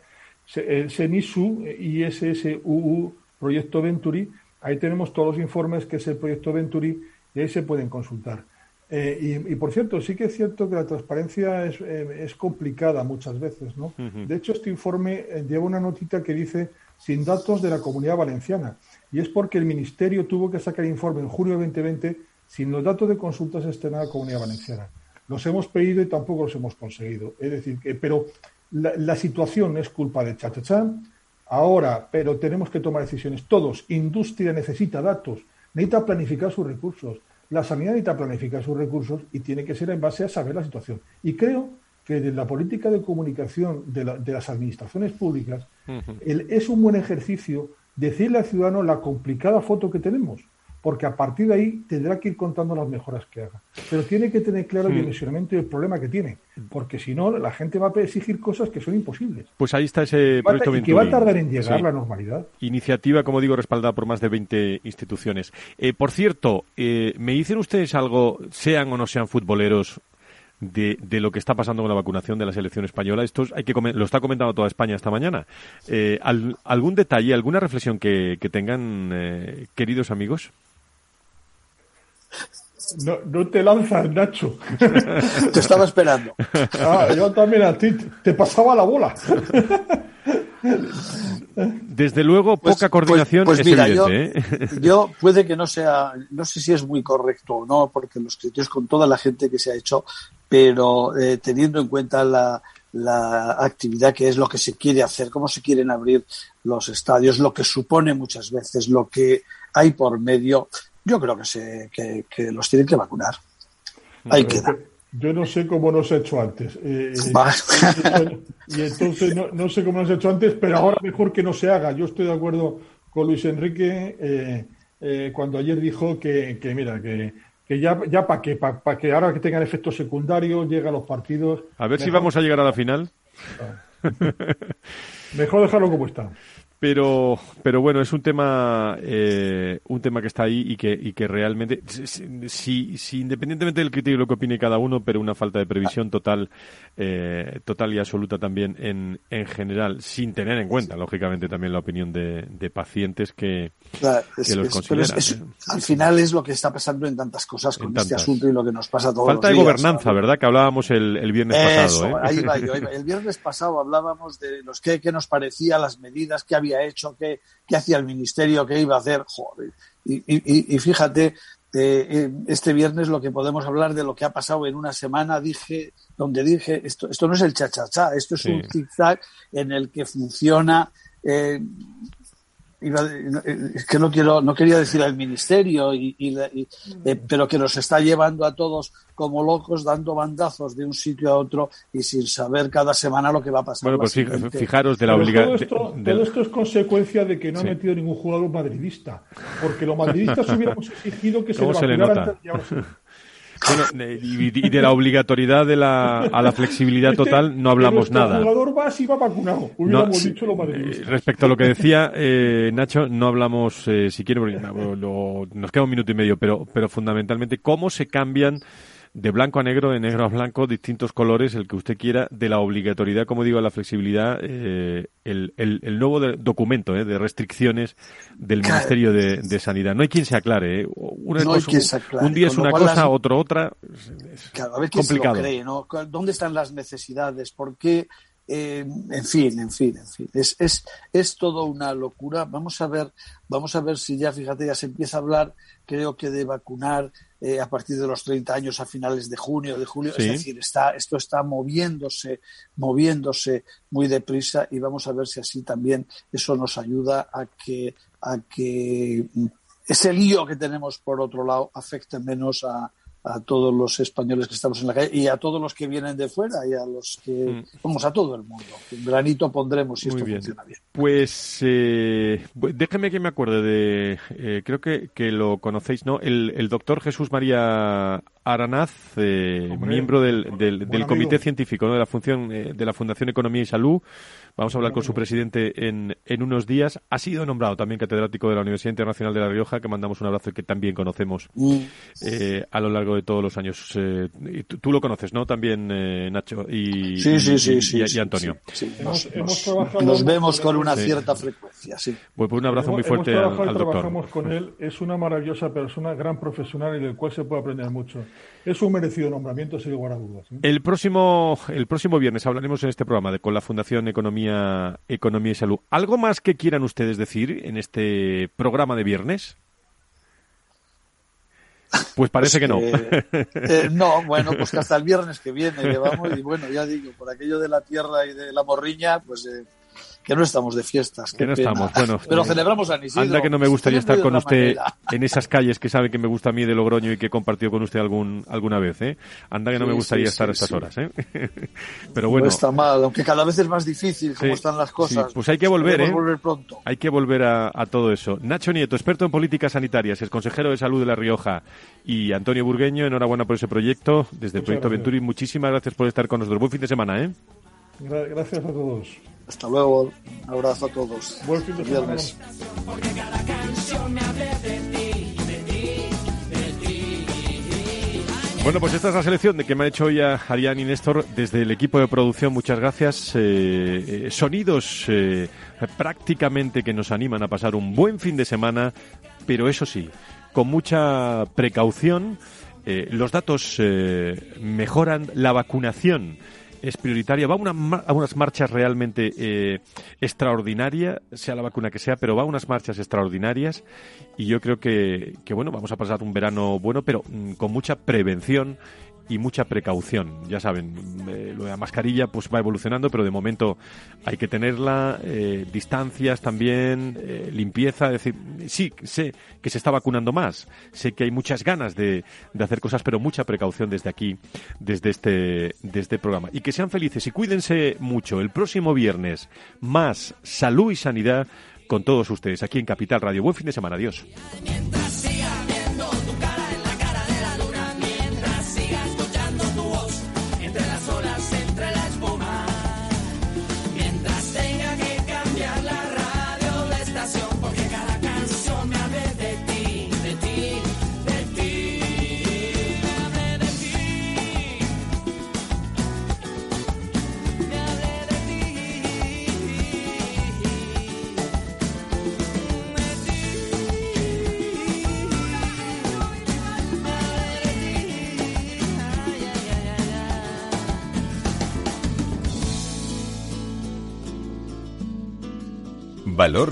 CENISU, ISSUU, Proyecto Venturi, ahí tenemos todos los informes que es el Proyecto Venturi y ahí se pueden consultar. Eh, y, por cierto, sí que es cierto que la transparencia es, eh, complicada muchas veces, ¿no? De hecho, este informe eh, lleva una notita que dice sin datos de la comunidad valenciana. Y es porque el Ministerio tuvo que sacar informe en junio de 2020 sin los datos de consultas externas de la comunidad valenciana. Los hemos pedido y tampoco los hemos conseguido. Es decir, que, pero la, situación es culpa de Chachachán, ahora, pero tenemos que tomar decisiones todos. Industria necesita datos, necesita planificar sus recursos. La sanidad necesita planificar sus recursos y tiene que ser en base a saber la situación. Y creo que desde la política de comunicación de, las administraciones públicas es un buen ejercicio decirle al ciudadano la complicada foto que tenemos porque a partir de ahí tendrá que ir contando las mejoras que haga. Pero tiene que tener claro el dimensionamiento y el problema que tiene, porque si no, la gente va a exigir cosas que son imposibles.
Pues ahí está ese proyecto
y que va a tardar en llegar la normalidad.
Iniciativa, como digo, respaldada por más de 20 instituciones. Eh, por cierto, eh, ¿me dicen ustedes algo, sean o no sean futboleros, de, de, lo que está pasando con la vacunación de la selección española. Esto hay que lo está comentando toda España esta mañana. Eh, ¿Algún detalle, alguna reflexión que, que tengan, queridos amigos?
No, no te lanzas, Nacho.
te estaba esperando.
Ah, yo también a ti te pasaba la bola.
Desde luego, pues, poca pues, coordinación pues, es evidente.
¿eh? yo, puede que no sea, no sé si es muy correcto o no, porque los criterios con toda la gente que se ha hecho, pero eh, teniendo en cuenta la, la actividad que es lo que se quiere hacer, cómo se quieren abrir los estadios, lo que supone muchas veces, lo que hay por medio, yo creo que, se, que, los tienen que vacunar. Ahí queda.
Yo no sé cómo no se ha hecho antes. Eh, eh, y entonces no, sé cómo no se ha hecho antes, pero ahora mejor que no se haga. Yo estoy de acuerdo con Luis Enrique eh, cuando ayer dijo que, mira, que, que ya, ya para que, para que ahora que tengan efectos secundarios, llega a los partidos.
A ver si vamos a llegar a la final.
mejor dejarlo como está.
Pero, pero bueno, es un tema, eh, un tema que está ahí y que, y que realmente, si, si, independientemente del criterio lo que opine cada uno, pero una falta de previsión total, eh, total y absoluta también en, en general, sin tener en cuenta, lógicamente, también la opinión de, de pacientes que, los consideran. ¿eh?
al final es lo que está pasando en tantas cosas con este asunto y lo que nos pasa todos
Falta
de
gobernanza, ¿verdad? Que hablábamos el, el viernes pasado.
Ahí va yo, El viernes pasado hablábamos de los que, que nos parecía las medidas que había hecho, qué, hacía el ministerio, qué iba a hacer, joder. Y, fíjate, eh, eh, este viernes lo que podemos hablar de lo que ha pasado en una semana, dije, donde dije, esto, esto no es el cha-cha-cha, esto es un zigzag en el que funciona eh, es que no quiero no quería decir al ministerio y, eh, pero que nos está llevando a todos como locos dando bandazos de un sitio a otro y sin saber cada semana lo que va a pasar
bueno pues fijaros de la obligación
todo, esto, es consecuencia de que no ha metido ningún jugador madridista porque los madridistas hubiéramos exigido que se,
se le nota? Bueno, y, de la obligatoriedad de la, a la flexibilidad total no hablamos nada.
El jugador va si va vacunado, dicho lo eh,
Respecto a lo que decía eh, Nacho, no hablamos, eh, si quiere, nos queda un minuto y medio, pero, pero fundamentalmente, ¿cómo se cambian de blanco a negro, de negro a blanco, distintos colores, el que usted quiera, de la obligatoriedad, como digo, a la flexibilidad, eh, el, el, nuevo documento eh, de restricciones del Ministerio de, Sanidad. No hay quien se aclare. Eh. Una
no
cosa,
se aclare.
Un día es una cosa, otro otra.
Es a ver quién complicado. Se lo cree, ¿no? ¿Dónde están las necesidades? ¿Por qué? Eh, en fin, en fin, en fin. Es, es, es todo una locura. Vamos a ver, vamos a ver si ya, fíjate, ya se empieza a hablar, creo que de vacunar eh, a partir de los 30 años a finales de junio, de julio. Es decir, está, esto está moviéndose, moviéndose muy deprisa y vamos a ver si así también eso nos ayuda a que, a que ese lío que tenemos por otro lado afecte menos a, a todos los españoles que estamos en la calle y a todos los que vienen de fuera y a los que mm. vamos a todo el mundo. Un granito pondremos si esto funciona bien.
Pues eh, déjeme que me acuerde de, eh, creo que, que, lo conocéis, ¿no? El, el doctor Jesús María Aranaz, eh, miembro del, del, del comité científico ¿no? de la función eh, de la Fundación Economía y Salud. Vamos a hablar con su presidente en, en unos días. Ha sido nombrado también catedrático de la Universidad Internacional de La Rioja, que mandamos un abrazo y que también conocemos mm. eh, a lo largo de todos los años. Eh, tú, lo conoces, ¿no? También, eh, Nacho y,
sí, sí, sí,
y, Antonio.
Nos, vemos con una cierta frecuencia, sí.
Pues, pues un abrazo muy fuerte al, al, doctor.
Trabajamos con él. Es una maravillosa persona, gran profesional y del cual se puede aprender mucho. Es un merecido nombramiento, sin lugar a dudas.
El próximo, el próximo viernes hablaremos en este programa de, con la Fundación Economía Economía, y Salud. ¿Algo más que quieran ustedes decir en este programa de viernes? Pues parece que no.
Eh, no, bueno, pues hasta el viernes que viene y bueno, ya digo, por aquello de la tierra y de la morriña, pues eh, que no estamos de fiestas.
Que no estamos, bueno.
Pero celebramos a Isidro.
Anda que no me gustaría estar con usted en esas calles que sabe que me gusta a mí de Logroño y que he compartido con usted algún, alguna vez, ¿eh? Anda que no me gustaría estar a estas horas, ¿eh? Pero bueno.
No está mal, aunque cada vez es más difícil como están las cosas.
Pues hay que volver, ¿eh?
volver pronto.
Hay que volver a, a, todo eso. Nacho Nieto, experto en políticas sanitarias, es consejero de salud de La Rioja. Y Antonio Burgueño, enhorabuena por ese proyecto. Desde el Proyecto Venturi, muchísimas gracias por estar con nosotros. Buen fin de semana, ¿eh?
Gracias a todos.
Hasta luego. Un abrazo a todos.
Buen fin de semana.
Bueno, pues esta es la selección de que me ha hecho hoy a Ariane y Néstor desde el equipo de producción. Muchas gracias. Eh, eh, sonidos eh, prácticamente que nos animan a pasar un buen fin de semana, pero eso sí, con mucha precaución. los datos mejoran la vacunación es prioritaria. Va a, a unas marchas realmente eh, extraordinarias, sea la vacuna que sea, pero va a unas marchas extraordinarias y yo creo que, que bueno, vamos a pasar un verano bueno, pero mm, con mucha prevención y mucha precaución. Ya saben, eh, lo de la mascarilla pues va evolucionando, pero de momento hay que tenerla, eh, distancias también, eh, limpieza, es decir, sí, sé que se está vacunando más, sé que hay muchas ganas de, de, hacer cosas, pero mucha precaución desde aquí, desde este, desde este programa. Y que sean felices y cuídense mucho. El próximo viernes, más salud y sanidad con todos ustedes aquí en Capital Radio. Buen fin de semana, adiós.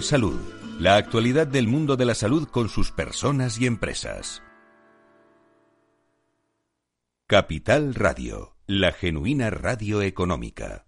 Salud, la actualidad del mundo de la salud con sus personas y empresas. Capital Radio, la genuina radio económica.